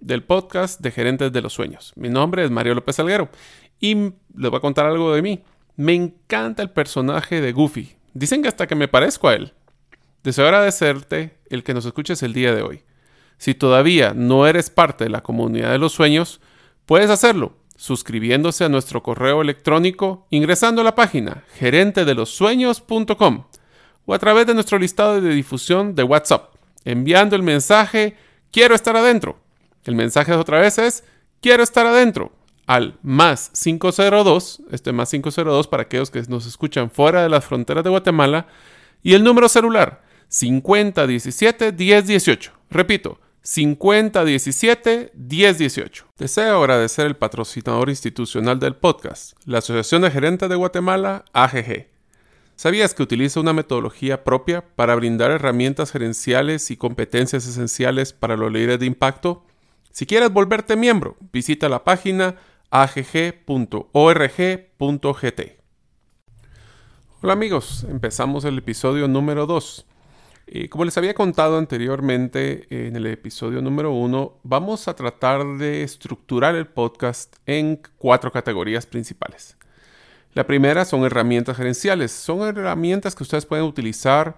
del podcast de Gerentes de los Sueños. Mi nombre es Mario López Alguero y les voy a contar algo de mí. Me encanta el personaje de Goofy. Dicen que hasta que me parezco a él. Deseo agradecerte el que nos escuches el día de hoy. Si todavía no eres parte de la comunidad de los sueños, puedes hacerlo suscribiéndose a nuestro correo electrónico ingresando a la página gerentedelosueños.com o a través de nuestro listado de difusión de WhatsApp, enviando el mensaje Quiero estar adentro el mensaje otra vez es, quiero estar adentro, al más 502, este más 502 para aquellos que nos escuchan fuera de las fronteras de Guatemala, y el número celular 5017 1018. Repito, 5017 1018. Deseo agradecer el patrocinador institucional del podcast, la Asociación de Gerentes de Guatemala, AGG. ¿Sabías que utiliza una metodología propia para brindar herramientas gerenciales y competencias esenciales para los líderes de impacto? Si quieres volverte miembro, visita la página agg.org.gt. Hola amigos, empezamos el episodio número 2. como les había contado anteriormente en el episodio número 1, vamos a tratar de estructurar el podcast en cuatro categorías principales. La primera son herramientas gerenciales. Son herramientas que ustedes pueden utilizar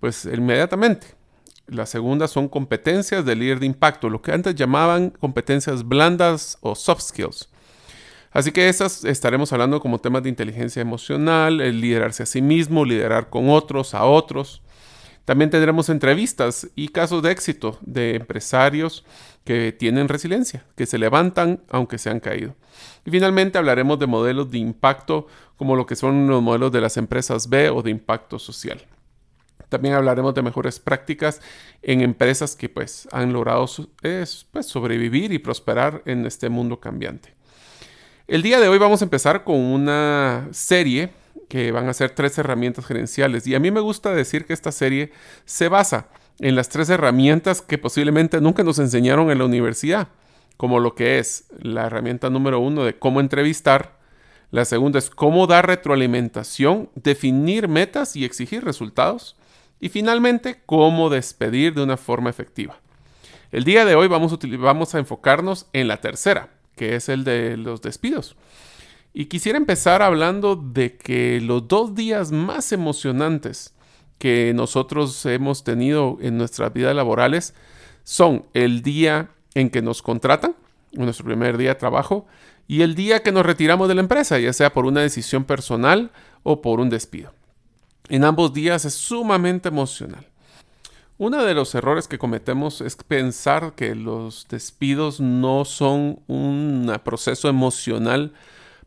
pues inmediatamente la segunda son competencias de líder de impacto, lo que antes llamaban competencias blandas o soft skills. Así que esas estaremos hablando como temas de inteligencia emocional, el liderarse a sí mismo, liderar con otros, a otros. También tendremos entrevistas y casos de éxito de empresarios que tienen resiliencia, que se levantan aunque se han caído. Y finalmente hablaremos de modelos de impacto como lo que son los modelos de las empresas B o de impacto social. También hablaremos de mejores prácticas en empresas que pues han logrado pues, sobrevivir y prosperar en este mundo cambiante. El día de hoy vamos a empezar con una serie que van a ser tres herramientas gerenciales y a mí me gusta decir que esta serie se basa en las tres herramientas que posiblemente nunca nos enseñaron en la universidad, como lo que es la herramienta número uno de cómo entrevistar, la segunda es cómo dar retroalimentación, definir metas y exigir resultados. Y finalmente, cómo despedir de una forma efectiva. El día de hoy vamos a, enfocarnos en la tercera, que es el de los despidos. Y quisiera empezar hablando de que los dos días más emocionantes que nosotros hemos tenido en nuestras vidas laborales son el día en que nos contratan, nuestro primer día de trabajo, y el día que nos retiramos de la empresa, ya sea por una decisión personal o por un despido en ambos días es sumamente emocional. Uno de los errores que cometemos es pensar que los despidos no son un proceso emocional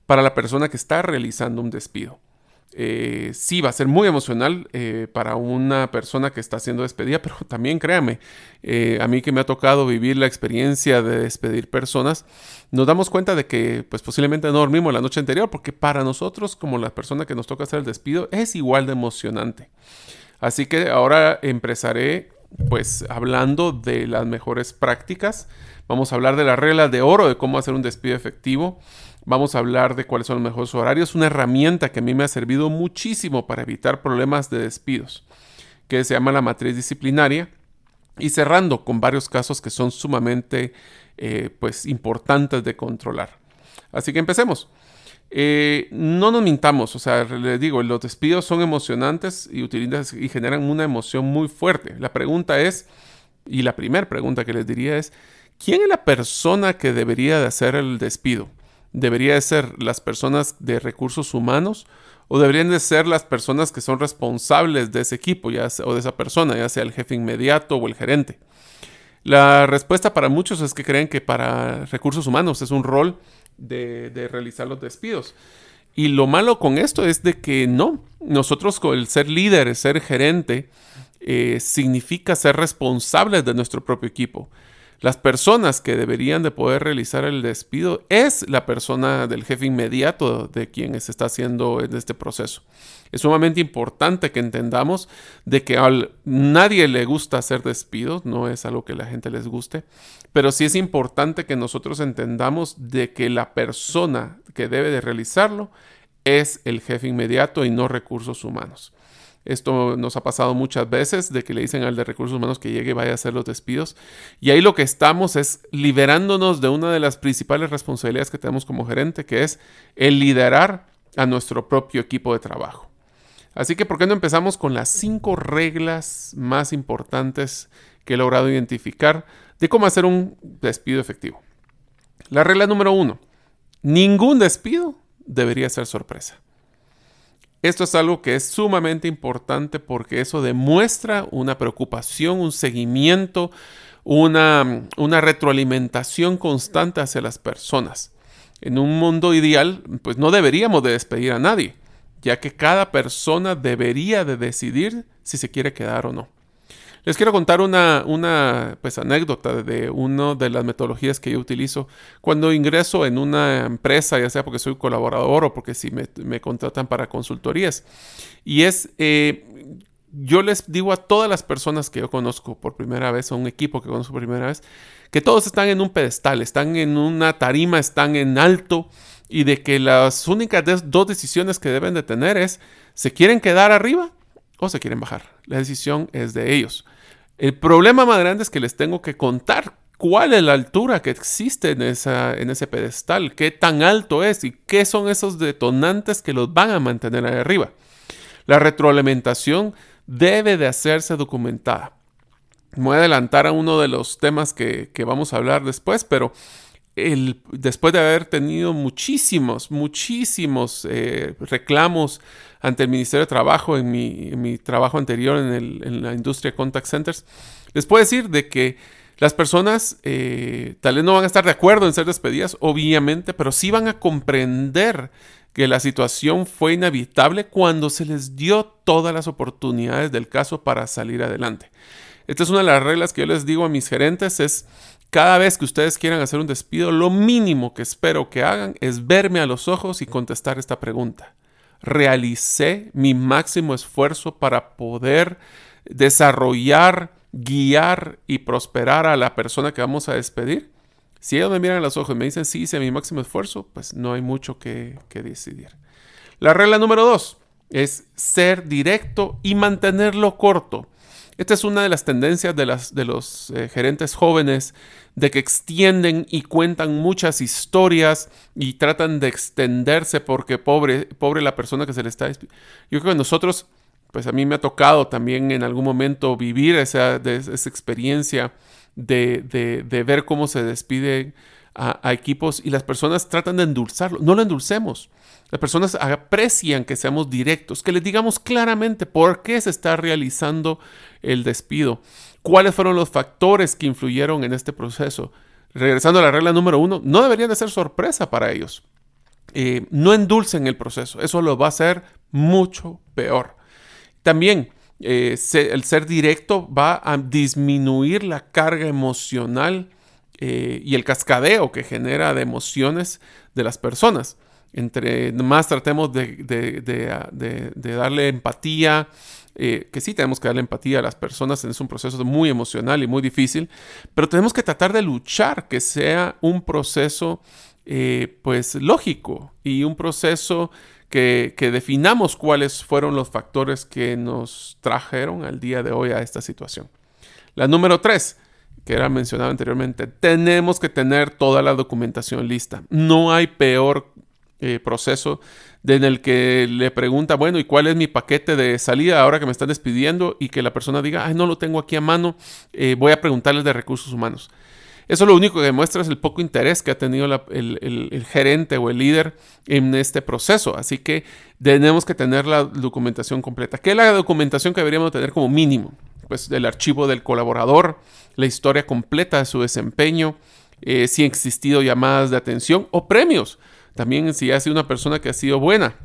para la persona que está realizando un despido. Eh, sí va a ser muy emocional eh, para una persona que está siendo despedida, pero también créame, eh, a mí que me ha tocado vivir la experiencia de despedir personas, nos damos cuenta de que pues posiblemente no dormimos la noche anterior, porque para nosotros como la persona que nos toca hacer el despido es igual de emocionante. Así que ahora empezaré pues hablando de las mejores prácticas, vamos a hablar de las reglas de oro de cómo hacer un despido efectivo. Vamos a hablar de cuáles son los mejores horarios, una herramienta que a mí me ha servido muchísimo para evitar problemas de despidos, que se llama la matriz disciplinaria. Y cerrando con varios casos que son sumamente eh, pues, importantes de controlar. Así que empecemos. Eh, no nos mintamos, o sea, les digo, los despidos son emocionantes y, y generan una emoción muy fuerte. La pregunta es, y la primera pregunta que les diría es, ¿quién es la persona que debería de hacer el despido? Debería de ser las personas de recursos humanos o deberían de ser las personas que son responsables de ese equipo ya o de esa persona, ya sea el jefe inmediato o el gerente. La respuesta para muchos es que creen que para recursos humanos es un rol de, realizar los despidos. Y lo malo con esto es de que no, nosotros con el ser líder, ser gerente, eh, significa ser responsables de nuestro propio equipo. Las personas que deberían de poder realizar el despido es la persona del jefe inmediato de quien se está haciendo en este proceso. Es sumamente importante que entendamos de que a nadie le gusta hacer despidos, no es algo que la gente les guste, pero sí es importante que nosotros entendamos de que la persona que debe de realizarlo es el jefe inmediato y no recursos humanos. Esto nos ha pasado muchas veces de que le dicen al de recursos humanos que llegue y vaya a hacer los despidos. Y ahí lo que estamos es liberándonos de una de las principales responsabilidades que tenemos como gerente, que es el liderar a nuestro propio equipo de trabajo. Así que, ¿por qué no empezamos con las cinco reglas más importantes que he logrado identificar de cómo hacer un despido efectivo? La regla número uno, ningún despido debería ser sorpresa. Esto es algo que es sumamente importante porque eso demuestra una preocupación, un seguimiento, una, retroalimentación constante hacia las personas. En un mundo ideal, pues no deberíamos de despedir a nadie, ya que cada persona debería de decidir si se quiere quedar o no. Les quiero contar una, una pues, anécdota de una de las metodologías que yo utilizo cuando ingreso en una empresa, ya sea porque soy colaborador o porque si me, contratan para consultorías. Y es, eh, yo les digo a todas las personas que yo conozco por primera vez, o un equipo que conozco por primera vez, que todos están en un pedestal, están en una tarima, están en alto y de que las únicas dos decisiones que deben de tener es, ¿se quieren quedar arriba o se quieren bajar? La decisión es de ellos. El problema más grande es que les tengo que contar cuál es la altura que existe en, esa, en ese pedestal, qué tan alto es y qué son esos detonantes que los van a mantener ahí arriba. La retroalimentación debe de hacerse documentada. Me voy a adelantar a uno de los temas que, vamos a hablar después, pero después de haber tenido muchísimos, muchísimos eh, reclamos ante el Ministerio de Trabajo en mi, trabajo anterior en, la industria contact centers, les puedo decir de que las personas eh, tal vez no van a estar de acuerdo en ser despedidas, obviamente, pero sí van a comprender que la situación fue inevitable cuando se les dio todas las oportunidades del caso para salir adelante. Esta es una de las reglas que yo les digo a mis gerentes, es cada vez que ustedes quieran hacer un despido, lo mínimo que espero que hagan es verme a los ojos y contestar esta pregunta realicé mi máximo esfuerzo para poder desarrollar, guiar y prosperar a la persona que vamos a despedir? Si ellos me miran a los ojos y me dicen sí hice mi máximo esfuerzo, pues no hay mucho que, decidir. La regla número dos es ser directo y mantenerlo corto. Esta es una de las tendencias de, las, de los eh, gerentes jóvenes, de que extienden y cuentan muchas historias y tratan de extenderse porque pobre, pobre la persona que se le está... Yo creo que nosotros, pues a mí me ha tocado también en algún momento vivir esa, esa experiencia de, de, ver cómo se despiden a, equipos y las personas tratan de endulzarlo. No lo endulcemos. Las personas aprecian que seamos directos, que les digamos claramente por qué se está realizando el despido, cuáles fueron los factores que influyeron en este proceso. Regresando a la regla número uno, no deberían de ser sorpresa para ellos. Eh, no endulcen el proceso, eso lo va a hacer mucho peor. También eh, el ser directo va a disminuir la carga emocional eh, y el cascadeo que genera de emociones de las personas. Entre más tratemos de, darle empatía, eh, que sí tenemos que darle empatía a las personas, es un proceso muy emocional y muy difícil, pero tenemos que tratar de luchar que sea un proceso eh, pues lógico y un proceso que, que, definamos cuáles fueron los factores que nos trajeron al día de hoy a esta situación. La número tres, que era mencionado anteriormente, tenemos que tener toda la documentación lista. No hay peor eh, proceso en el que le pregunta, bueno, ¿y cuál es mi paquete de salida ahora que me están despidiendo? Y que la persona diga, ay, no lo tengo aquí a mano, eh, voy a preguntarles de recursos humanos. Eso lo único que demuestra es el poco interés que ha tenido el, gerente o el líder en este proceso. Así que tenemos que tener la documentación completa. ¿Qué es la documentación que deberíamos tener como mínimo? Pues el archivo del colaborador, la historia completa de su desempeño, eh, si han existido llamadas de atención o premios. También si ha sido una persona que ha sido buena.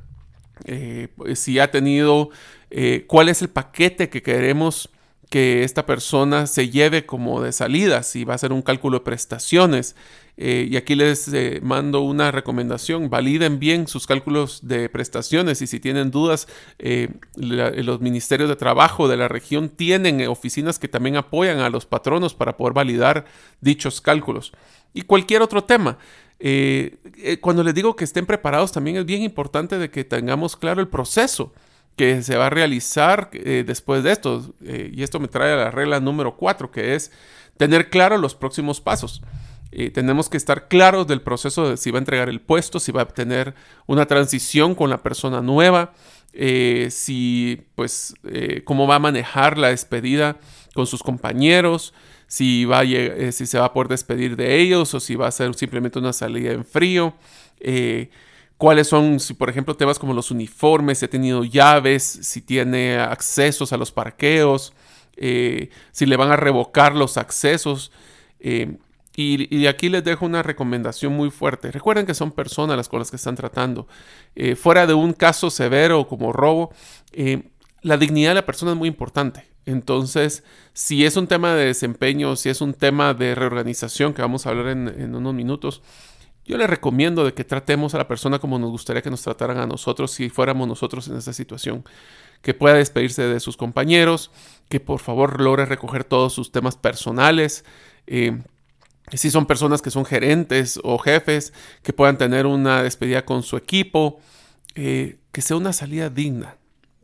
Eh, si ha tenido, eh, cuál es el paquete que queremos que esta persona se lleve como de salida, si va a hacer un cálculo de prestaciones. Eh, y aquí les eh, mando una recomendación, validen bien sus cálculos de prestaciones y si tienen dudas, eh, los ministerios de trabajo de la región tienen oficinas que también apoyan a los patronos para poder validar dichos cálculos. Y cualquier otro tema. cuando les digo que estén preparados, también es bien importante de que tengamos claro el proceso que se va a realizar eh, después de esto. Eh, y esto me trae a la regla número 4, que es tener claro los próximos pasos. Eh, tenemos que estar claros del proceso de si va a entregar el puesto, si va a tener una transición con la persona nueva, si, pues, cómo va a manejar la despedida con sus compañeros, si, va si se va a poder despedir de ellos o si va a ser simplemente una salida en frío cuáles son, si por ejemplo temas como los uniformes, si ha tenido llaves, si tiene accesos a los parqueos, eh, si le van a revocar los accesos. Eh, y, aquí les dejo una recomendación muy fuerte. Recuerden que son personas las con las que están tratando. Eh, fuera de un caso severo como robo, la dignidad de la persona es muy importante. Entonces, si es un tema de desempeño, si es un tema de reorganización, que vamos a hablar en unos minutos, yo le recomiendo de que tratemos a la persona como nos gustaría que nos trataran a nosotros si fuéramos nosotros en esa situación. Que pueda despedirse de sus compañeros, que por favor logre recoger todos sus temas personales. Eh, si son personas que son gerentes o jefes, que puedan tener una despedida con su equipo, eh, que sea una salida digna.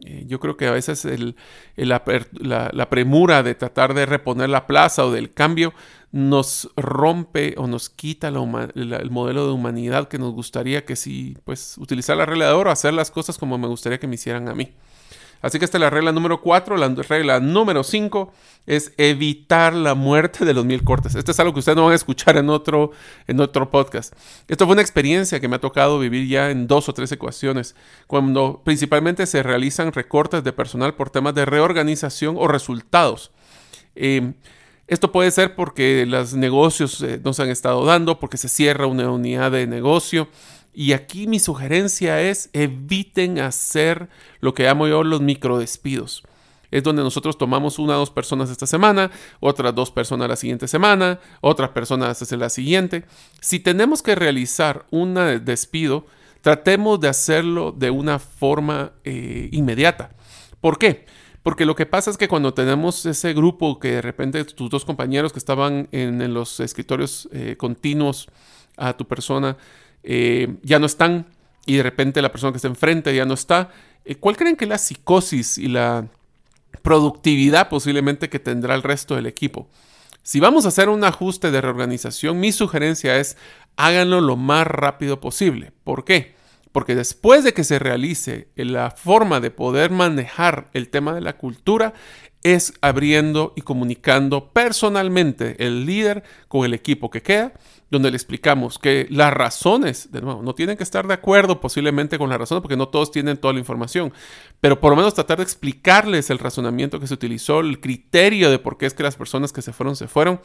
Eh, yo creo que a veces la, premura de tratar de reponer la plaza o del cambio nos rompe o nos quita el modelo de humanidad que nos gustaría que si, pues, utilizar la regla de oro, hacer las cosas como me gustaría que me hicieran a mí. Así que esta es la regla número 4. La regla número 5 es evitar la muerte de los mil cortes. Esto es algo que ustedes no van a escuchar en otro, en otro podcast. Esto fue una experiencia que me ha tocado vivir ya en dos o tres ecuaciones, cuando principalmente se realizan recortes de personal por temas de reorganización o resultados. Eh, esto puede ser porque los negocios eh, no se han estado dando, porque se cierra una unidad de negocio, y aquí mi sugerencia es eviten hacer lo que llamo yo los microdespidos. Es donde nosotros tomamos una o dos personas esta semana, otras dos personas la siguiente semana, otras personas hasta la siguiente. Si tenemos que realizar un despido, tratemos de hacerlo de una forma eh, inmediata. ¿Por qué? Porque lo que pasa es que cuando tenemos ese grupo que de repente tus dos compañeros que estaban en, los escritorios eh, continuos a tu persona, eh, ya no están y de repente la persona que está enfrente ya no está. Eh, ¿Cuál creen que es la psicosis y la productividad posiblemente que tendrá el resto del equipo? Si vamos a hacer un ajuste de reorganización, mi sugerencia es háganlo lo más rápido posible. ¿Por qué? Porque después de que se realice la forma de poder manejar el tema de la cultura, es abriendo y comunicando personalmente el líder con el equipo que queda donde le explicamos que las razones, de nuevo, no tienen que estar de acuerdo posiblemente con las razones, porque no todos tienen toda la información, pero por lo menos tratar de explicarles el razonamiento que se utilizó, el criterio de por qué es que las personas que se fueron, se fueron,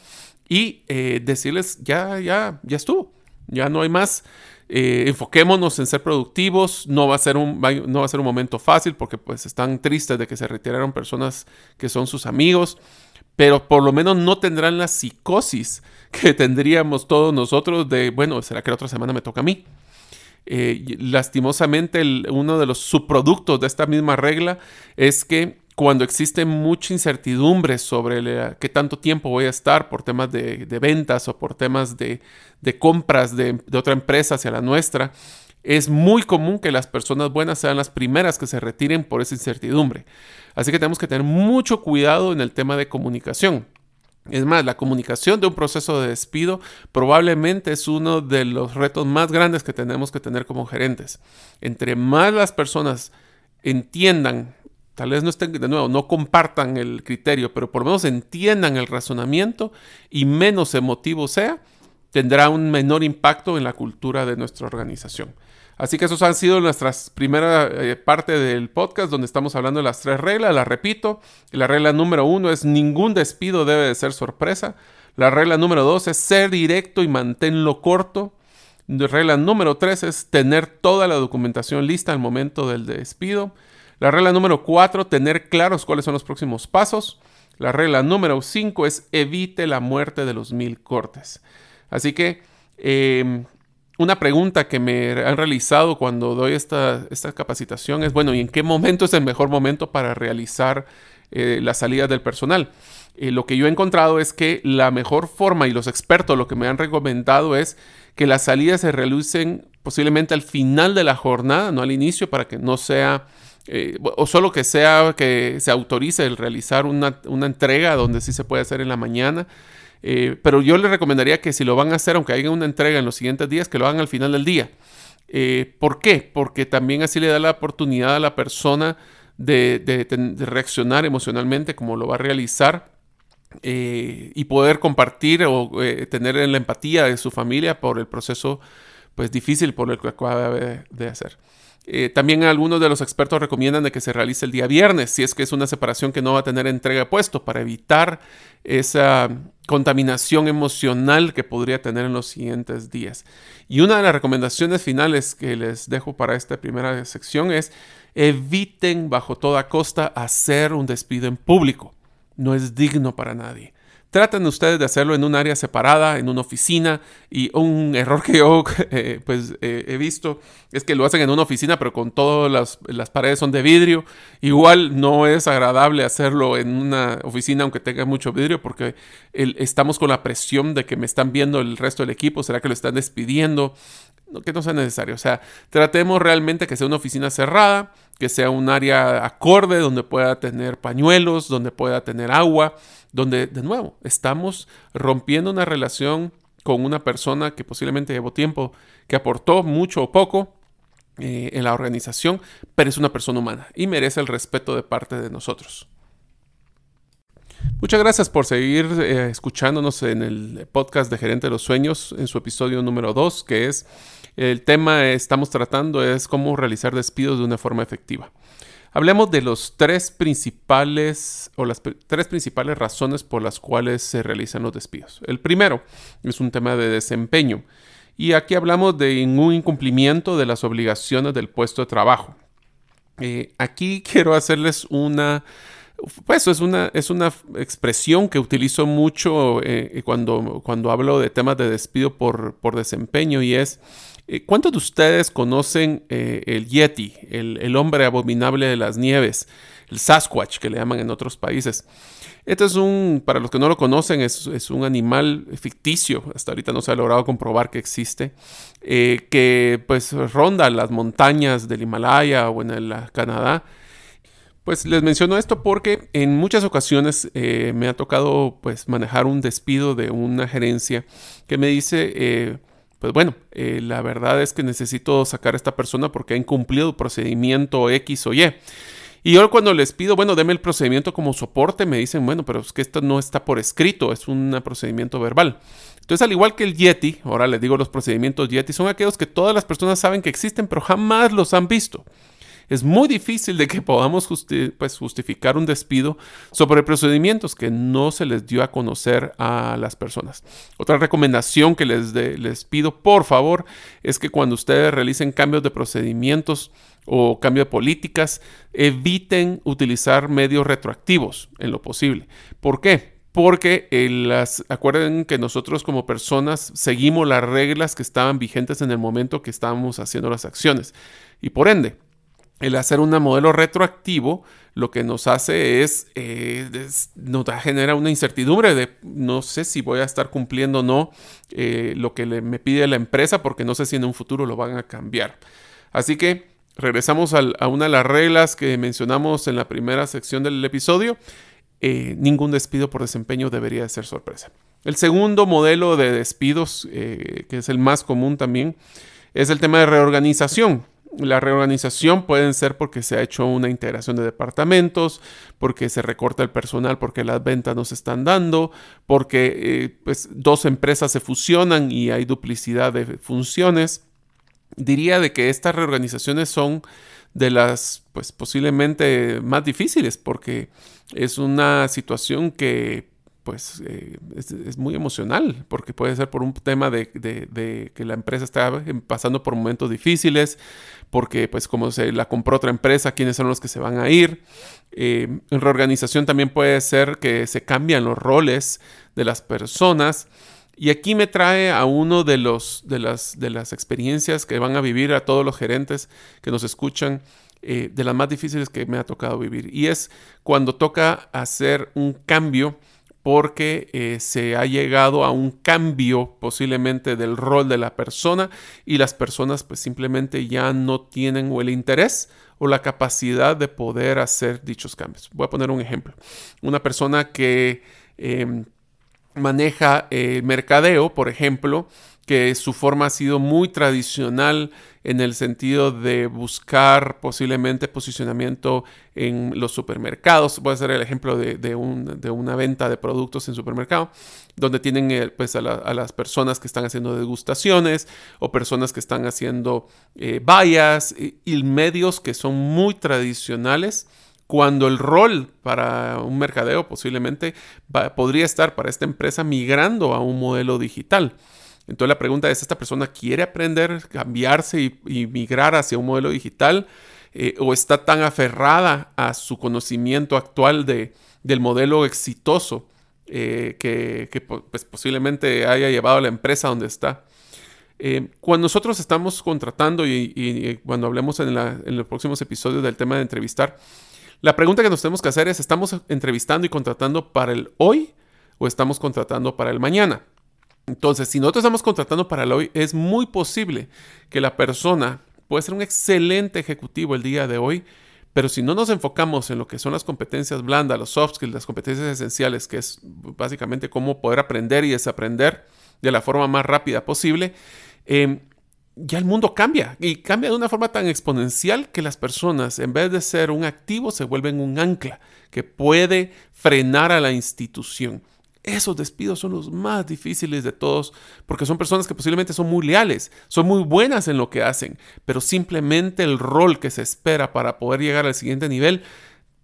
y eh, decirles, ya, ya, ya estuvo, ya no hay más. Eh, enfoquémonos en ser productivos, no va, a ser un, no va a ser un momento fácil porque pues están tristes de que se retiraron personas que son sus amigos, pero por lo menos no tendrán la psicosis que tendríamos todos nosotros de, bueno, ¿será que la otra semana me toca a mí? Eh, lastimosamente, uno de los subproductos de esta misma regla es que cuando existe mucha incertidumbre sobre qué tanto tiempo voy a estar por temas de, ventas o por temas de, compras de, de, otra empresa hacia la nuestra, es muy común que las personas buenas sean las primeras que se retiren por esa incertidumbre. Así que tenemos que tener mucho cuidado en el tema de comunicación. Es más, la comunicación de un proceso de despido probablemente es uno de los retos más grandes que tenemos que tener como gerentes. Entre más las personas entiendan, tal vez no estén, de nuevo, no compartan el criterio, pero por lo menos entiendan el razonamiento y menos emotivo sea, tendrá un menor impacto en la cultura de nuestra organización. Así que esos han sido nuestras primera eh, parte del podcast donde estamos hablando de las tres reglas. La repito, la regla número uno es ningún despido debe de ser sorpresa. La regla número dos es ser directo y manténlo corto. La regla número tres es tener toda la documentación lista al momento del despido. La regla número cuatro, tener claros cuáles son los próximos pasos. La regla número 5 es evite la muerte de los mil cortes. Así que em, una pregunta que me han realizado cuando doy esta, esta, capacitación es, bueno, ¿y en qué momento es el mejor momento para realizar eh, la salida del personal? Eh, lo que yo he encontrado es que la mejor forma, y los expertos lo que me han recomendado es que las salidas se realicen posiblemente al final de la jornada, no al inicio, para que no sea eh, o solo que sea que se autorice el realizar una, entrega donde sí se puede hacer en la mañana. Eh, pero yo les recomendaría que si lo van a hacer, aunque haya una entrega en los siguientes días, que lo hagan al final del día. Eh, ¿Por qué? Porque también así le da la oportunidad a la persona de, reaccionar emocionalmente como lo va a realizar y poder compartir o tener la empatía de su familia por el proceso pues difícil por el que acaba de hacer. Eh, también algunos de los expertos recomiendan de que se realice el día viernes, si es que es una separación que no va a tener entrega puesto, para evitar esa contaminación emocional que podría tener en los siguientes días. Y una de las recomendaciones finales que les dejo para esta primera sección es eviten bajo toda costa hacer un despido en público. No es digno para nadie. Traten ustedes de hacerlo en un área separada, en una oficina. Y un error que yo eh, pues, eh, he visto es que lo hacen en una oficina, pero con todas las, paredes son de vidrio. Igual no es agradable hacerlo en una oficina, aunque tenga mucho vidrio, porque estamos con la presión de que me están viendo el resto del equipo. ¿Será que lo están despidiendo? que no sea necesario. O sea, tratemos realmente que sea una oficina cerrada, que sea un área acorde donde pueda tener pañuelos, donde pueda tener agua, donde, de nuevo, estamos rompiendo una relación con una persona que posiblemente llevó tiempo, que aportó mucho o poco eh, en la organización, pero es una persona humana y merece el respeto de parte de nosotros. Muchas gracias por seguir eh, escuchándonos en el podcast de Gerente de los Sueños en su episodio número 2, que es el tema que estamos tratando es cómo realizar despidos de una forma efectiva. Hablemos de los tres principales o las tres principales razones por las cuales se realizan los despidos. El primero es un tema de desempeño y aquí hablamos de un incumplimiento de las obligaciones del puesto de trabajo. Eh, aquí quiero hacerles una pues es una, es una expresión que utilizo mucho eh, cuando, cuando hablo de temas de despido por, por desempeño y es eh, ¿Cuántos de ustedes conocen eh, el Yeti, el, hombre abominable de las nieves, el Sasquatch que le llaman en otros países? Este es un, para los que no lo conocen, es, un animal ficticio, hasta ahorita no se ha logrado comprobar que existe, eh, que pues ronda las montañas del Himalaya o en el Canadá. Pues les menciono esto porque en muchas ocasiones me ha tocado pues manejar un despido de una gerencia que me dice pues bueno, eh, la verdad es que necesito sacar a esta persona porque ha incumplido procedimiento X o Y. Y yo cuando les pido, bueno, deme el procedimiento como soporte, me dicen, bueno, pero es que esto no está por escrito, es un procedimiento verbal. Entonces, al igual que el Yeti, ahora les digo los procedimientos Yeti, son aquellos que todas las personas saben que existen, pero jamás los han visto es muy difícil de que podamos pues, justificar un despido sobre procedimientos que no se les dio a conocer a las personas. Otra recomendación que les, les pido, por favor, es que cuando ustedes realicen cambios de procedimientos, o cambio de políticas, eviten utilizar medios retroactivos en lo posible. ¿Por qué? Porque las, acuerden que nosotros como personas seguimos las reglas que estaban vigentes en el momento que estábamos haciendo las acciones. Y por ende, el hacer un modelo retroactivo lo que nos hace es, eh, nos genera una incertidumbre de no sé si voy a estar cumpliendo o no eh, lo que me pide la empresa porque no sé si en un futuro lo van a cambiar. Así que regresamos a una de las reglas que mencionamos en la primera sección del episodio. Eh, ningún despido por desempeño debería de ser sorpresa. El segundo modelo de despidos, que es el más común también, es el tema de reorganización. La reorganización pueden ser porque se ha hecho una integración de departamentos, porque se recorta el personal, porque las ventas no se están dando, porque eh, pues, dos empresas se fusionan y hay duplicidad de funciones. Diría de que estas reorganizaciones son de las pues posiblemente más difíciles porque es una situación que pues eh, es, muy emocional, porque puede ser por un tema de, que la empresa está pasando por momentos difíciles, porque pues como se la compró otra empresa, quiénes son los que se van a ir. Eh, en reorganización también puede ser que se cambian los roles de las personas. Y aquí me trae a uno de, los, de, las, de las experiencias que van a vivir a todos los gerentes que nos escuchan, eh, de las más difíciles que me ha tocado vivir. Y es cuando toca hacer un cambio porque eh, se ha llegado a un cambio posiblemente del rol de la persona y las personas pues simplemente ya no tienen o el interés o la capacidad de poder hacer dichos cambios. Voy a poner un ejemplo. Una persona que em, maneja el mercadeo, por ejemplo, que su forma ha sido muy tradicional en el sentido de buscar posiblemente posicionamiento en los supermercados. Voy a ser el ejemplo de, una venta de productos en supermercado, donde tienen eh, pues, a, las personas que están haciendo degustaciones o personas que están haciendo eh, vallas y, medios que son muy tradicionales cuando el rol para un mercadeo posiblemente podría estar para esta empresa migrando a un modelo digital. Entonces la pregunta es, ¿esta persona quiere aprender, cambiarse y, migrar hacia un modelo digital? Eh, ¿O está tan aferrada a su conocimiento actual de, del modelo exitoso eh, que, pues, posiblemente haya llevado a la empresa donde está? Eh, cuando nosotros estamos contratando y, cuando hablemos en, en, los próximos episodios del tema de entrevistar, la pregunta que nos tenemos que hacer es, ¿estamos entrevistando y contratando para el hoy o estamos contratando para el mañana? Entonces, si nosotros estamos contratando para el hoy, es muy posible que la persona puede ser un excelente ejecutivo el día de hoy, pero si no nos enfocamos en lo que son las competencias blandas, los soft skills, las competencias esenciales, que es básicamente cómo poder aprender y desaprender de la forma más rápida posible, em, ya el mundo cambia y cambia de una forma tan exponencial que las personas, en vez de ser un activo, se vuelven un ancla que puede frenar a la institución. Esos despidos son los más difíciles de todos porque son personas que posiblemente son muy leales, son muy buenas en lo que hacen, pero simplemente el rol que se espera para poder llegar al siguiente nivel,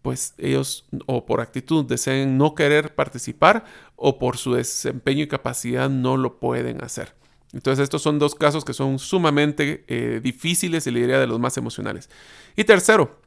pues ellos o por actitud deseen no querer participar o por su desempeño y capacidad no lo pueden hacer. Entonces estos son dos casos que son sumamente eh, difíciles y le diría de los más emocionales. Y tercero,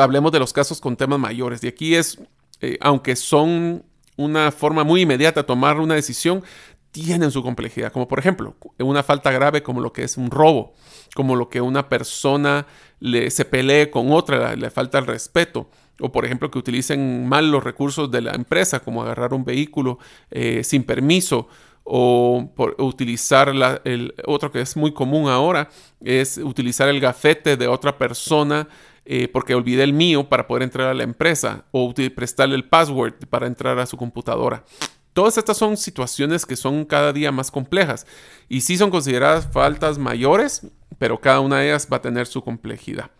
hablemos de los casos con temas mayores. Y aquí es, eh, aunque son una forma muy inmediata de tomar una decisión, tienen su complejidad, como por ejemplo una falta grave como lo que es un robo, como lo que una persona le, se pelee con otra, le, falta el respeto, o por ejemplo que utilicen mal los recursos de la empresa, como agarrar un vehículo eh, sin permiso, o por utilizar el otro que es muy común ahora, es utilizar el gafete de otra persona eh, porque olvidé el mío para poder entrar a la empresa o prestarle el password para entrar a su computadora. Todas estas son situaciones que son cada día más complejas y sí son consideradas faltas mayores, pero cada una de ellas va a tener su complejidad.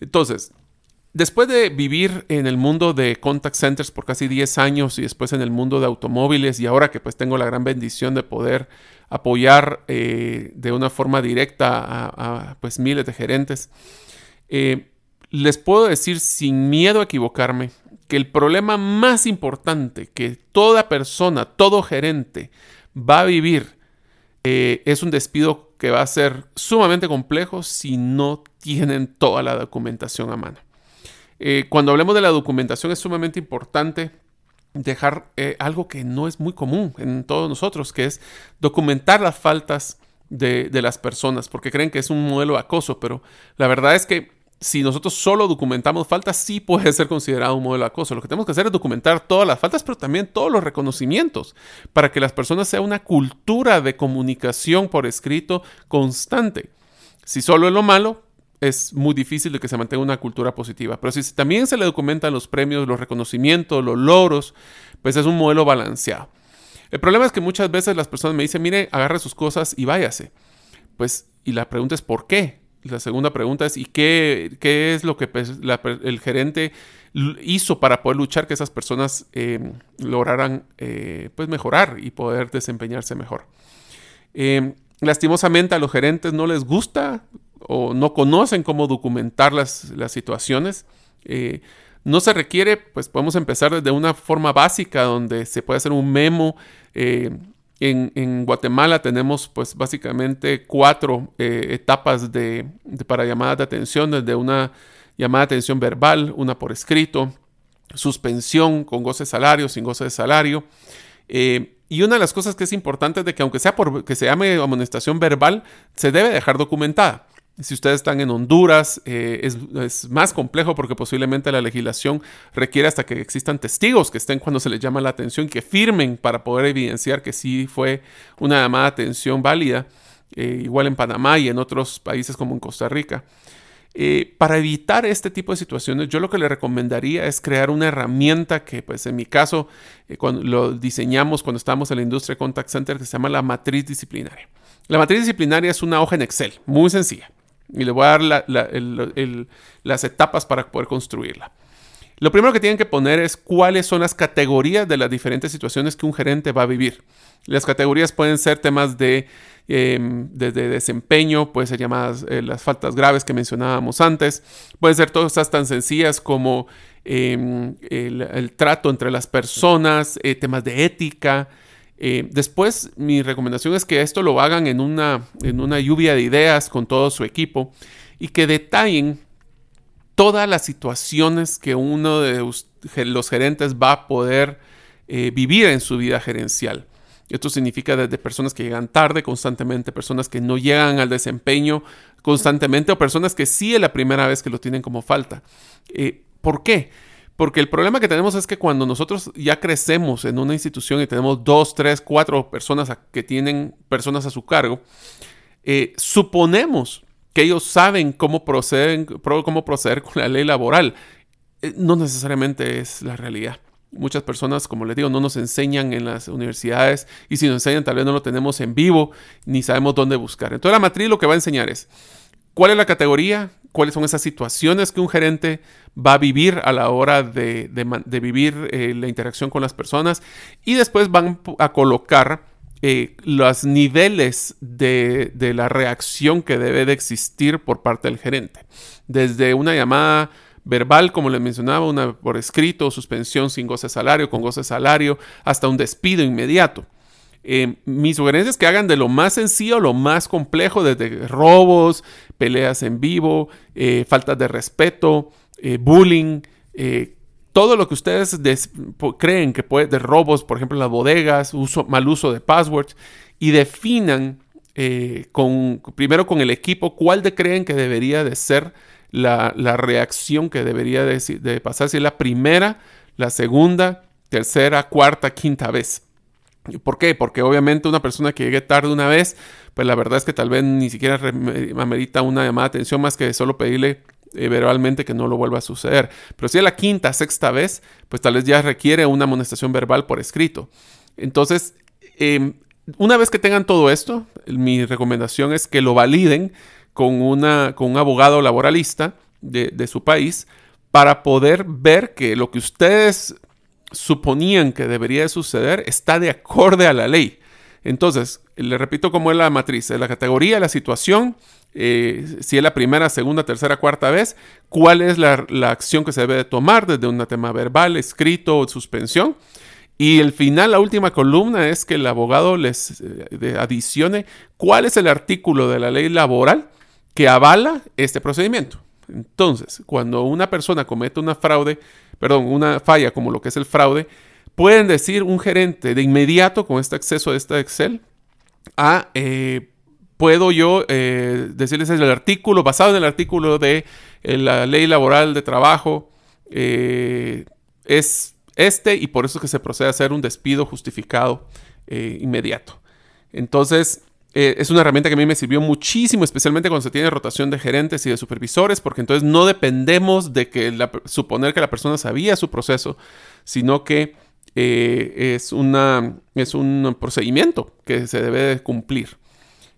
Entonces, después de vivir en el mundo de contact centers por casi 10 años y después en el mundo de automóviles y ahora que pues tengo la gran bendición de poder apoyar eh, de una forma directa a, pues miles de gerentes, eh, les puedo decir sin miedo a equivocarme que el problema más importante que toda persona, todo gerente va a vivir eh, es un despido que va a ser sumamente complejo si no tienen toda la documentación a mano. Eh, cuando hablemos de la documentación es sumamente importante dejar eh, algo que no es muy común en todos nosotros, que es documentar las faltas de, de las personas, porque creen que es un modelo de acoso, pero la verdad es que si nosotros solo documentamos faltas, sí puede ser considerado un modelo de acoso. Lo que tenemos que hacer es documentar todas las faltas, pero también todos los reconocimientos, para que las personas sea una cultura de comunicación por escrito constante. Si solo es lo malo, es muy difícil de que se mantenga una cultura positiva. Pero si también se le documentan los premios, los reconocimientos, los logros, pues es un modelo balanceado. El problema es que muchas veces las personas me dicen, mire, agarre sus cosas y váyase. Pues, y la pregunta es, ¿por qué? La segunda pregunta es, ¿y qué, qué es lo que el gerente hizo para poder luchar que esas personas em, lograran eh, pues mejorar y poder desempeñarse mejor? Em, lastimosamente a los gerentes no les gusta o no conocen cómo documentar las, las situaciones. Eh, no se requiere, pues podemos empezar desde una forma básica donde se puede hacer un memo. En, Guatemala tenemos pues básicamente cuatro eh, etapas de, para llamadas de atención, desde una llamada de atención verbal, una por escrito, suspensión con goce de salario, sin goce de salario. Eh, y una de las cosas que es importante es de que aunque sea por que se llame amonestación verbal, se debe dejar documentada. Si ustedes están en Honduras, eh, es, más complejo porque posiblemente la legislación requiere hasta que existan testigos que estén cuando se les llama la atención, que firmen para poder evidenciar que sí fue una llamada de atención válida, eh, igual en Panamá y en otros países como en Costa Rica. Eh, para evitar este tipo de situaciones, yo lo que le recomendaría es crear una herramienta que, pues en mi caso, cuando lo diseñamos cuando estábamos en la industria contact center, que se llama la matriz disciplinaria. La matriz disciplinaria es una hoja en Excel, muy sencilla y le voy a dar las etapas para poder construirla. Lo primero que tienen que poner es cuáles son las categorías de las diferentes situaciones que un gerente va a vivir. Las categorías pueden ser temas de, em, desempeño, pueden ser llamadas eh, las faltas graves que mencionábamos antes, pueden ser cosas tan sencillas como em, el, trato entre las personas, eh, temas de ética, eh, después, mi recomendación es que esto lo hagan en una, en una lluvia de ideas con todo su equipo y que detallen todas las situaciones que uno de los gerentes va a poder eh, vivir en su vida gerencial. Esto significa desde personas que llegan tarde constantemente, personas que no llegan al desempeño constantemente o personas que sí es la primera vez que lo tienen como falta. Eh, ¿Por qué? Porque el problema que tenemos es que cuando nosotros ya crecemos en una institución y tenemos dos, tres, cuatro personas que tienen personas a su cargo, eh, suponemos que ellos saben cómo, proceden, cómo proceder con la ley laboral. Eh, no necesariamente es la realidad. Muchas personas, como les digo, no nos enseñan en las universidades y si nos enseñan tal vez no lo tenemos en vivo ni sabemos dónde buscar. Entonces la matriz lo que va a enseñar es cuál es la categoría, cuáles son esas situaciones que un gerente va a vivir a la hora de, vivir eh, la interacción con las personas y después van a colocar eh, los niveles de, la reacción que debe de existir por parte del gerente. Desde una llamada verbal, como les mencionaba, una por escrito, suspensión sin goce de salario, con goce de salario, hasta un despido inmediato. Eh, mis sugerencias es que hagan de lo más sencillo a lo más complejo, desde robos, peleas en vivo, eh, faltas de respeto, eh, bullying, todo lo que ustedes creen que puede, de robos, por ejemplo, en las bodegas, uso, mal uso de passwords, y definan con, primero con el equipo cuál de creen que debería de ser la, reacción que debería de, de pasar, si es la primera, la segunda, tercera, cuarta, quinta vez. ¿Por qué? Porque obviamente una persona que llegue tarde una vez, pues la verdad es que tal vez ni siquiera amerita una llamada de atención más que solo pedirle eh, verbalmente que no lo vuelva a suceder. Pero si es la quinta, sexta vez, pues tal vez ya requiere una amonestación verbal por escrito. Entonces, em, una vez que tengan todo esto, mi recomendación es que lo validen con, una, con un abogado laboralista de, de su país para poder ver que lo que ustedes suponían que debería de suceder está de acorde a la ley. Entonces, le repito cómo es la matriz, la categoría, la situación, eh, si es la primera, segunda, tercera, cuarta vez, cuál es la, acción que se debe de tomar desde un tema verbal, escrito o suspensión. Y el final, la última columna es que el abogado les eh, adicione cuál es el artículo de la ley laboral que avala este procedimiento. Entonces, cuando una persona comete una fraude, perdón, una falla como lo que es el fraude, pueden decir un gerente de inmediato con este acceso a esta Excel, a, eh, puedo yo eh, decirles el artículo, basado en el artículo de eh, la ley laboral de trabajo, es este y por eso es que se procede a hacer un despido justificado inmediato. Entonces, eh, es una herramienta que a mí me sirvió muchísimo, especialmente cuando se tiene rotación de gerentes y de supervisores, porque entonces no dependemos de que suponer que la persona sabía su proceso, sino que eh, es, una, es un procedimiento que se debe cumplir.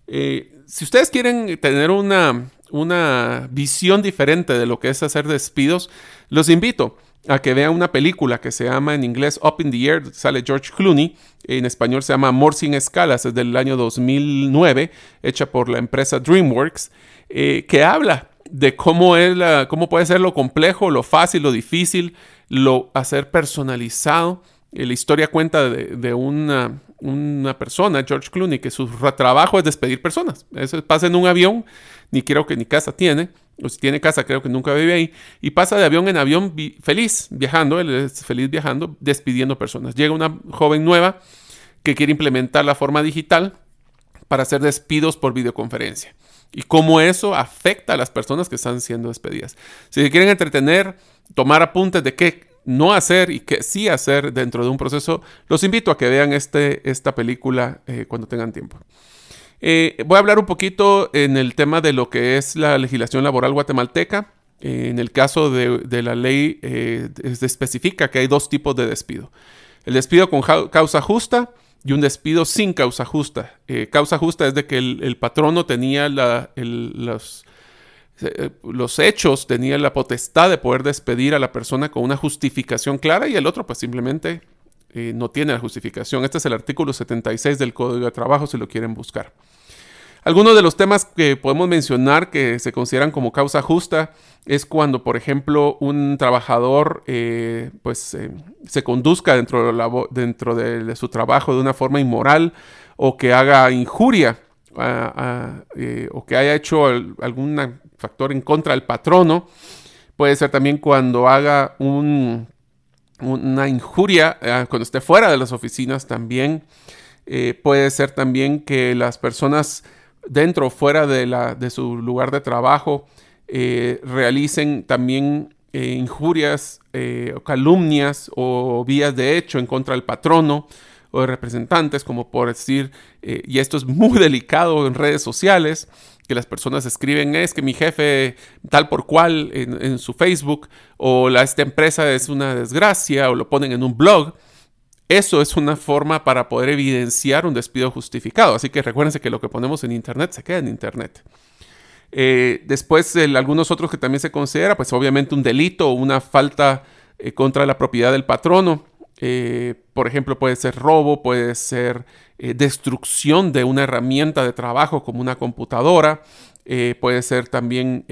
Eh, si ustedes quieren tener una, una visión diferente de lo que es hacer despidos, los invito a que vean una película que se llama en inglés Up in the Air, sale George Clooney, en español se llama Amor sin escalas, es del año 2009, hecha por la empresa DreamWorks, eh, que habla de cómo, es cómo puede ser lo complejo, lo fácil, lo difícil, lo hacer personalizado. Eh, la historia cuenta de, una, una, persona, George Clooney, que su trabajo es despedir personas. Eso pasa en un avión, ni creo que ni casa tiene, o si tiene casa creo que nunca vive ahí, y pasa de avión en avión feliz viajando, él es feliz viajando, despidiendo personas. Llega una joven nueva que quiere implementar la forma digital para hacer despidos por videoconferencia y cómo eso afecta a las personas que están siendo despedidas. Si se quieren entretener, tomar apuntes de qué no hacer y qué sí hacer dentro de un proceso, los invito a que vean este, esta película eh, cuando tengan tiempo. Eh, voy a hablar un poquito en el tema de lo que es la legislación laboral guatemalteca. Eh, en el caso de, la ley, se especifica que hay dos tipos de despido. El despido con causa justa y un despido sin causa justa. Eh, causa justa es de que el, patrono tenía los, eh, los, hechos, tenía la potestad de poder despedir a la persona con una justificación clara y el otro pues simplemente eh, no tiene la justificación. Este es el artículo 76 del Código de Trabajo si lo quieren buscar. Algunos de los temas que podemos mencionar que se consideran como causa justa es cuando, por ejemplo, un trabajador eh, pues, eh, se conduzca dentro, de, su trabajo de una forma inmoral o que haga injuria eh, o que haya hecho algún factor en contra del patrono. Puede ser también cuando haga una injuria, cuando esté fuera de las oficinas también. puede ser también que las personas dentro o fuera de, la, de su lugar de trabajo eh, realicen también eh, injurias, eh, calumnias o vías de hecho en contra del patrono o de representantes, como por decir, y esto es muy delicado en redes sociales, que las personas escriben es que mi jefe tal por cual en, su Facebook o la, esta empresa es una desgracia o lo ponen en un blog. Eso es una forma para poder evidenciar un despido justificado. Así que recuérdense que lo que ponemos en Internet se queda en Internet. Eh, después, algunos otros que también se considera, pues obviamente un delito o una falta eh, contra la propiedad del patrono. Eh, por ejemplo, puede ser robo, puede ser destrucción de una herramienta de trabajo como una computadora, puede ser también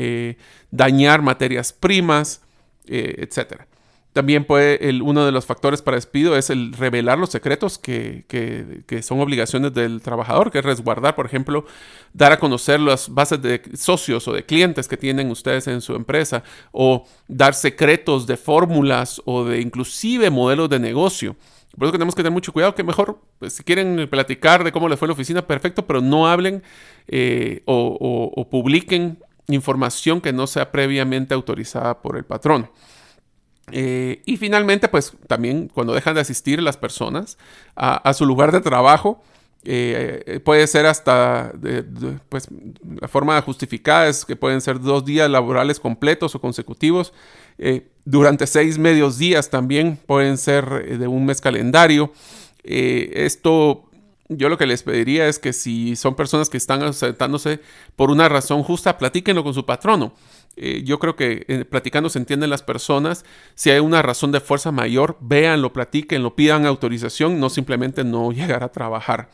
dañar materias primas, etcétera. También puede, el, uno de los factores para despido es el revelar los secretos que, son obligaciones del trabajador, que es resguardar, por ejemplo, dar a conocer las bases de socios o de clientes que tienen ustedes en su empresa, o dar secretos de fórmulas o de inclusive modelos de negocio. Por eso tenemos que tener mucho cuidado, que mejor, pues, si quieren platicar de cómo les fue la oficina, perfecto, pero no hablen eh, o publiquen información que no sea previamente autorizada por el patrón. Eh, y finalmente, pues también cuando dejan de asistir las personas a, su lugar de trabajo, eh, puede ser hasta, pues la forma justificada es que pueden ser dos días laborales completos o consecutivos. Eh, durante seis medios días también pueden ser de un mes calendario. esto yo lo que les pediría es que si son personas que están ausentándose por una razón justa, platíquenlo con su patrono. Eh, yo creo que eh, platicando se entienden las personas. Si hay una razón de fuerza mayor, véanlo, platiquen, pidan autorización, no simplemente no llegar a trabajar.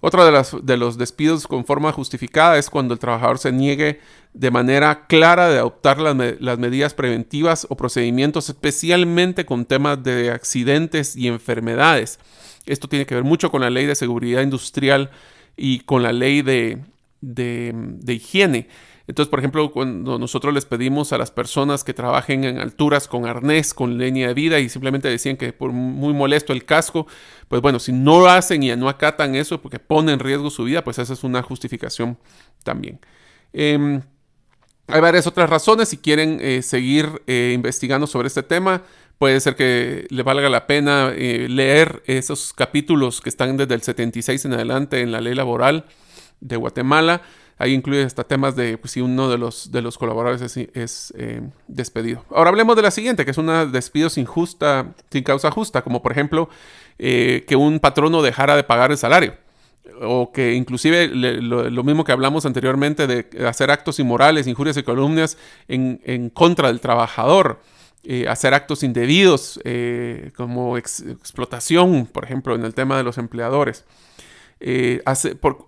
Otro de, de los despidos con forma justificada es cuando el trabajador se niegue de manera clara de adoptar las, las, medidas preventivas o procedimientos, especialmente con temas de accidentes y enfermedades. Esto tiene que ver mucho con la ley de seguridad industrial y con la ley de, de higiene. Entonces, por ejemplo, cuando nosotros les pedimos a las personas que trabajen en alturas con arnés, con línea de vida y simplemente decían que por muy molesto el casco, pues bueno, si no lo hacen y no acatan eso porque pone en riesgo su vida, pues esa es una justificación también. Em, hay varias otras razones. Si quieren eh, seguir eh, investigando sobre este tema, puede ser que le valga la pena eh, leer esos capítulos que están desde el 76 en adelante en la ley laboral de Guatemala. Ahí incluye hasta temas de pues, si uno de los, de los colaboradores es, eh, despedido. Ahora hablemos de la siguiente, que es una despido sin, justa, sin causa justa, como por ejemplo eh, que un patrono dejara de pagar el salario. O que inclusive lo, mismo que hablamos anteriormente de hacer actos inmorales, injurias y calumnias en, contra del trabajador. Eh, hacer actos indebidos como explotación, por ejemplo, en el tema de los empleadores. Eh,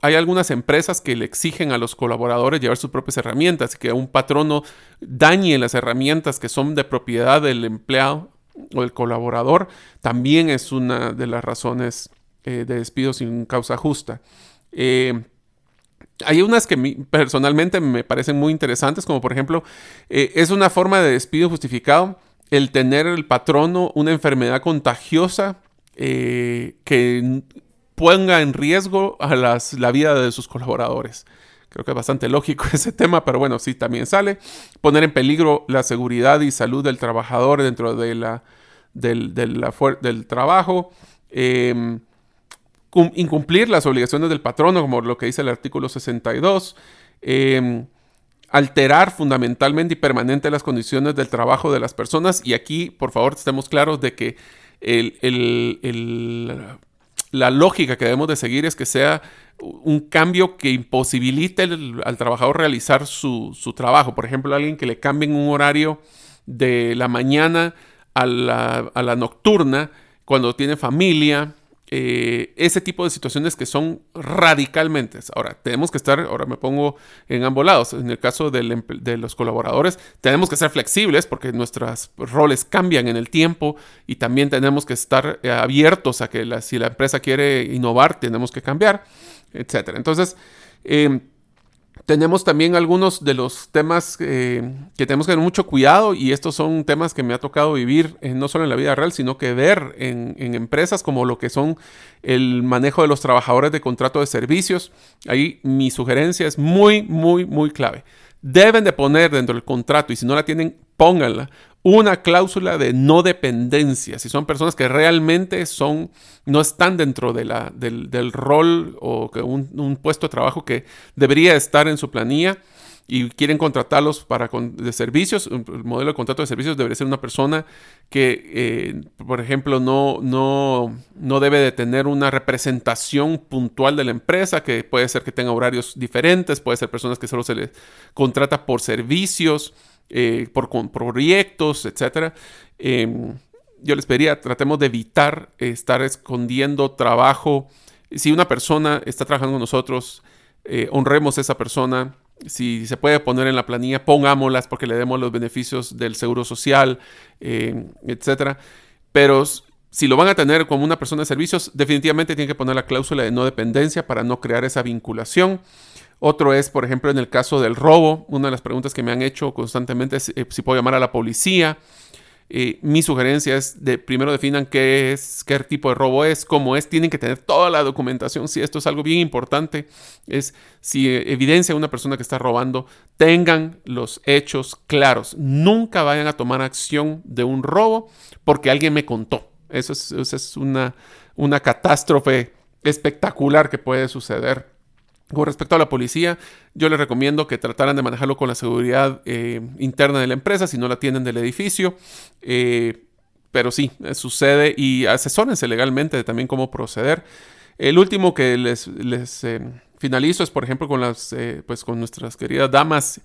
hay algunas empresas que le exigen a los colaboradores llevar sus propias herramientas y que un patrono dañe las herramientas que son de propiedad del empleado o del colaborador también es una de las razones eh, de despido sin causa justa. Eh, hay unas que personalmente me parecen muy interesantes, como por ejemplo, es una forma de despido justificado el tener el patrono una enfermedad contagiosa que ponga en riesgo a la vida de sus colaboradores. Creo que es bastante lógico ese tema, pero bueno, sí también sale. Poner en peligro la seguridad y salud del trabajador dentro de la, del, del trabajo. Em, incumplir las obligaciones del patrono, como lo que dice el artículo 62. Em, alterar fundamentalmente y permanente las condiciones del trabajo de las personas. Y aquí, por favor, estemos claros de que el, el la lógica que debemos de seguir es que sea un cambio que imposibilite al trabajador realizar su, trabajo. Por ejemplo, alguien que le cambien un horario de la mañana a la, a la nocturna cuando tiene familia, eh, ese tipo de situaciones que son radicalmente. Ahora, tenemos que estar, ahora me pongo en ambos lados. En el caso de los colaboradores, tenemos que ser flexibles porque nuestros roles cambian en el tiempo y también tenemos que estar eh, abiertos a que si la empresa quiere innovar, tenemos que cambiar, etc. Entonces, eh, tenemos también algunos de los temas eh, que tenemos que tener mucho cuidado y estos son temas que me ha tocado vivir eh, no solo en la vida real, sino que ver en, en, empresas como lo que son el manejo de los trabajadores de contrato de servicios. Ahí mi sugerencia es muy, muy, muy clave. Deben de poner dentro del contrato y si no la tienen, pónganla una cláusula de no dependencia, si son personas que realmente son, no están dentro de la, del, rol o un, un, puesto de trabajo que debería estar en su planilla y quieren contratarlos para de servicios, el modelo de contrato de servicios debería ser una persona que, eh, por ejemplo, no, no, no debe de tener una representación puntual de la empresa, que puede ser que tenga horarios diferentes, puede ser personas que solo se les contrata por servicios, eh, por, proyectos, etc. Em, yo les pediría, tratemos de evitar estar escondiendo trabajo. Si una persona está trabajando con nosotros, eh, honremos a esa persona. Si se puede poner en la planilla, pongámoslas porque le demos los beneficios del seguro social, em, etc. Pero si lo van a tener como una persona de servicios, definitivamente tienen que poner la cláusula de no dependencia para no crear esa vinculación. Otro es, por ejemplo, en el caso del robo. Una de las preguntas que me han hecho constantemente es eh, si puedo llamar a la policía. Mi sugerencia es de primero definan qué es, qué tipo de robo es, cómo es, tienen que tener toda la documentación. Si esto es algo bien importante, es si evidencia una persona que está robando, tengan los hechos claros. Nunca vayan a tomar acción de un robo porque alguien me contó. Eso es, una catástrofe espectacular que puede suceder con respecto a la policía, yo les recomiendo que trataran de manejarlo con la seguridad eh, interna de la empresa, si no la tienen del edificio. Eh, pero sí, eh, sucede y asesórense legalmente de también cómo proceder. El último que les, finalizo es, por ejemplo, con, las, pues con nuestras queridas damas,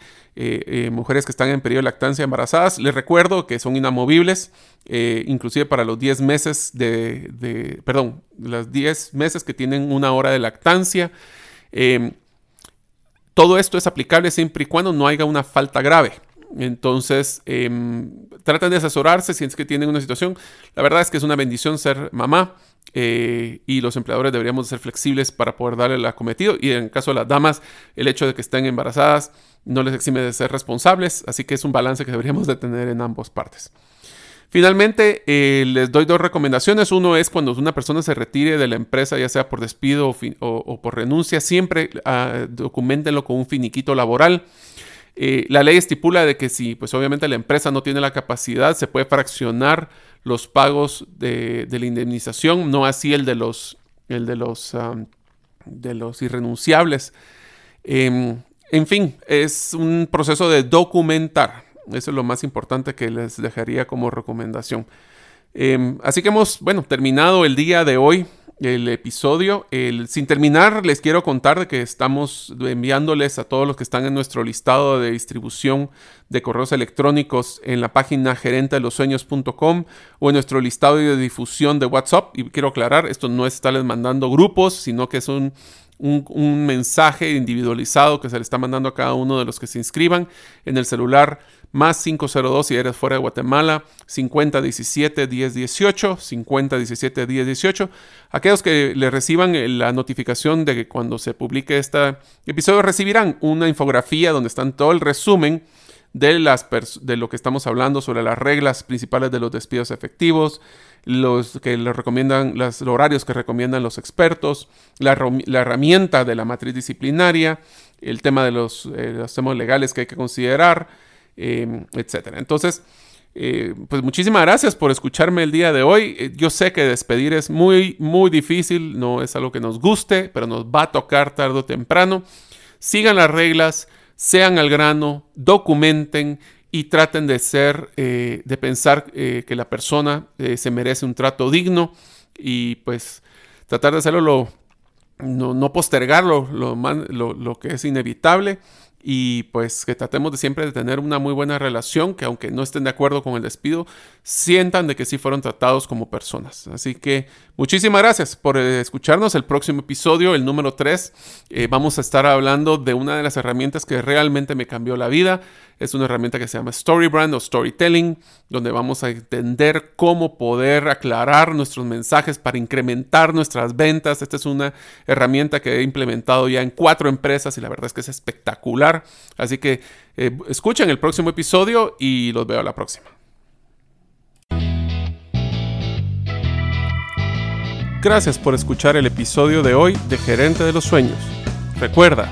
mujeres que están en periodo de lactancia embarazadas. Les recuerdo que son inamovibles, inclusive para los 10 meses de, de, perdón, los 10 meses que tienen una hora de lactancia. Em, todo esto es aplicable siempre y cuando no haya una falta grave. Entonces, eh, traten de asesorarse si es que tienen una situación. La verdad es que es una bendición ser mamá eh, y los empleadores deberíamos ser flexibles para poder darle el acometido. Y en el caso de las damas, el hecho de que estén embarazadas no les exime de ser responsables. Así que es un balance que deberíamos de tener en ambas partes. Finalmente, eh, les doy dos recomendaciones. Uno es cuando una persona se retire de la empresa, ya sea por despido o, por renuncia, siempre uh, documentenlo con un finiquito laboral. Eh, la ley estipula de que si, pues obviamente la empresa no tiene la capacidad, se puede fraccionar los pagos de, la indemnización, no así el de los irrenunciables. Em, en fin, es un proceso de documentar. Eso es lo más importante que les dejaría como recomendación. Em, así que hemos, bueno, terminado el día de hoy. el episodio. sin terminar, les quiero contar de que estamos enviándoles a todos los que están en nuestro listado de distribución de correos electrónicos en la página gerentedelosueños.com o en nuestro listado de difusión de WhatsApp. Y quiero aclarar, esto no es estarles mandando grupos, sino que es un, un mensaje individualizado que se le está mandando a cada uno de los que se inscriban en el celular más 502 si eres fuera de Guatemala, 5017 1018, 5017 1018. Aquellos que le reciban eh, la notificación de que cuando se publique este episodio recibirán una infografía donde están todo el resumen de, las de lo que estamos hablando sobre las reglas principales de los despidos efectivos, los que le recomiendan, los horarios que recomiendan los expertos, la, herramienta de la matriz disciplinaria, el tema de los, eh, los temas legales que hay que considerar, Em, etcétera. Entonces, eh, pues muchísimas gracias por escucharme el día de hoy. Eh, yo sé que despedir es muy, muy difícil, no es algo que nos guste, pero nos va a tocar tarde o temprano. Sigan las reglas, sean al grano, documenten y traten de ser, eh, de pensar que la persona se merece un trato digno y pues tratar de hacerlo lo, no, no postergarlo lo, lo, lo que es inevitable y pues que tratemos de siempre de tener una muy buena relación, que aunque no estén de acuerdo con el despido, sientan de que sí fueron tratados como personas. Así que muchísimas gracias por eh, escucharnos. El próximo episodio, el número 3, eh, vamos a estar hablando de una de las herramientas que realmente me cambió la vida. Es una herramienta que se llama Storybrand o Storytelling, donde vamos a entender cómo poder aclarar nuestros mensajes para incrementar nuestras ventas. Esta es una herramienta que he implementado ya en cuatro empresas y la verdad es que es espectacular. Así que eh, escuchen el próximo episodio y los veo a la próxima. Gracias por escuchar el episodio de hoy de Gerente de los Sueños. Recuerda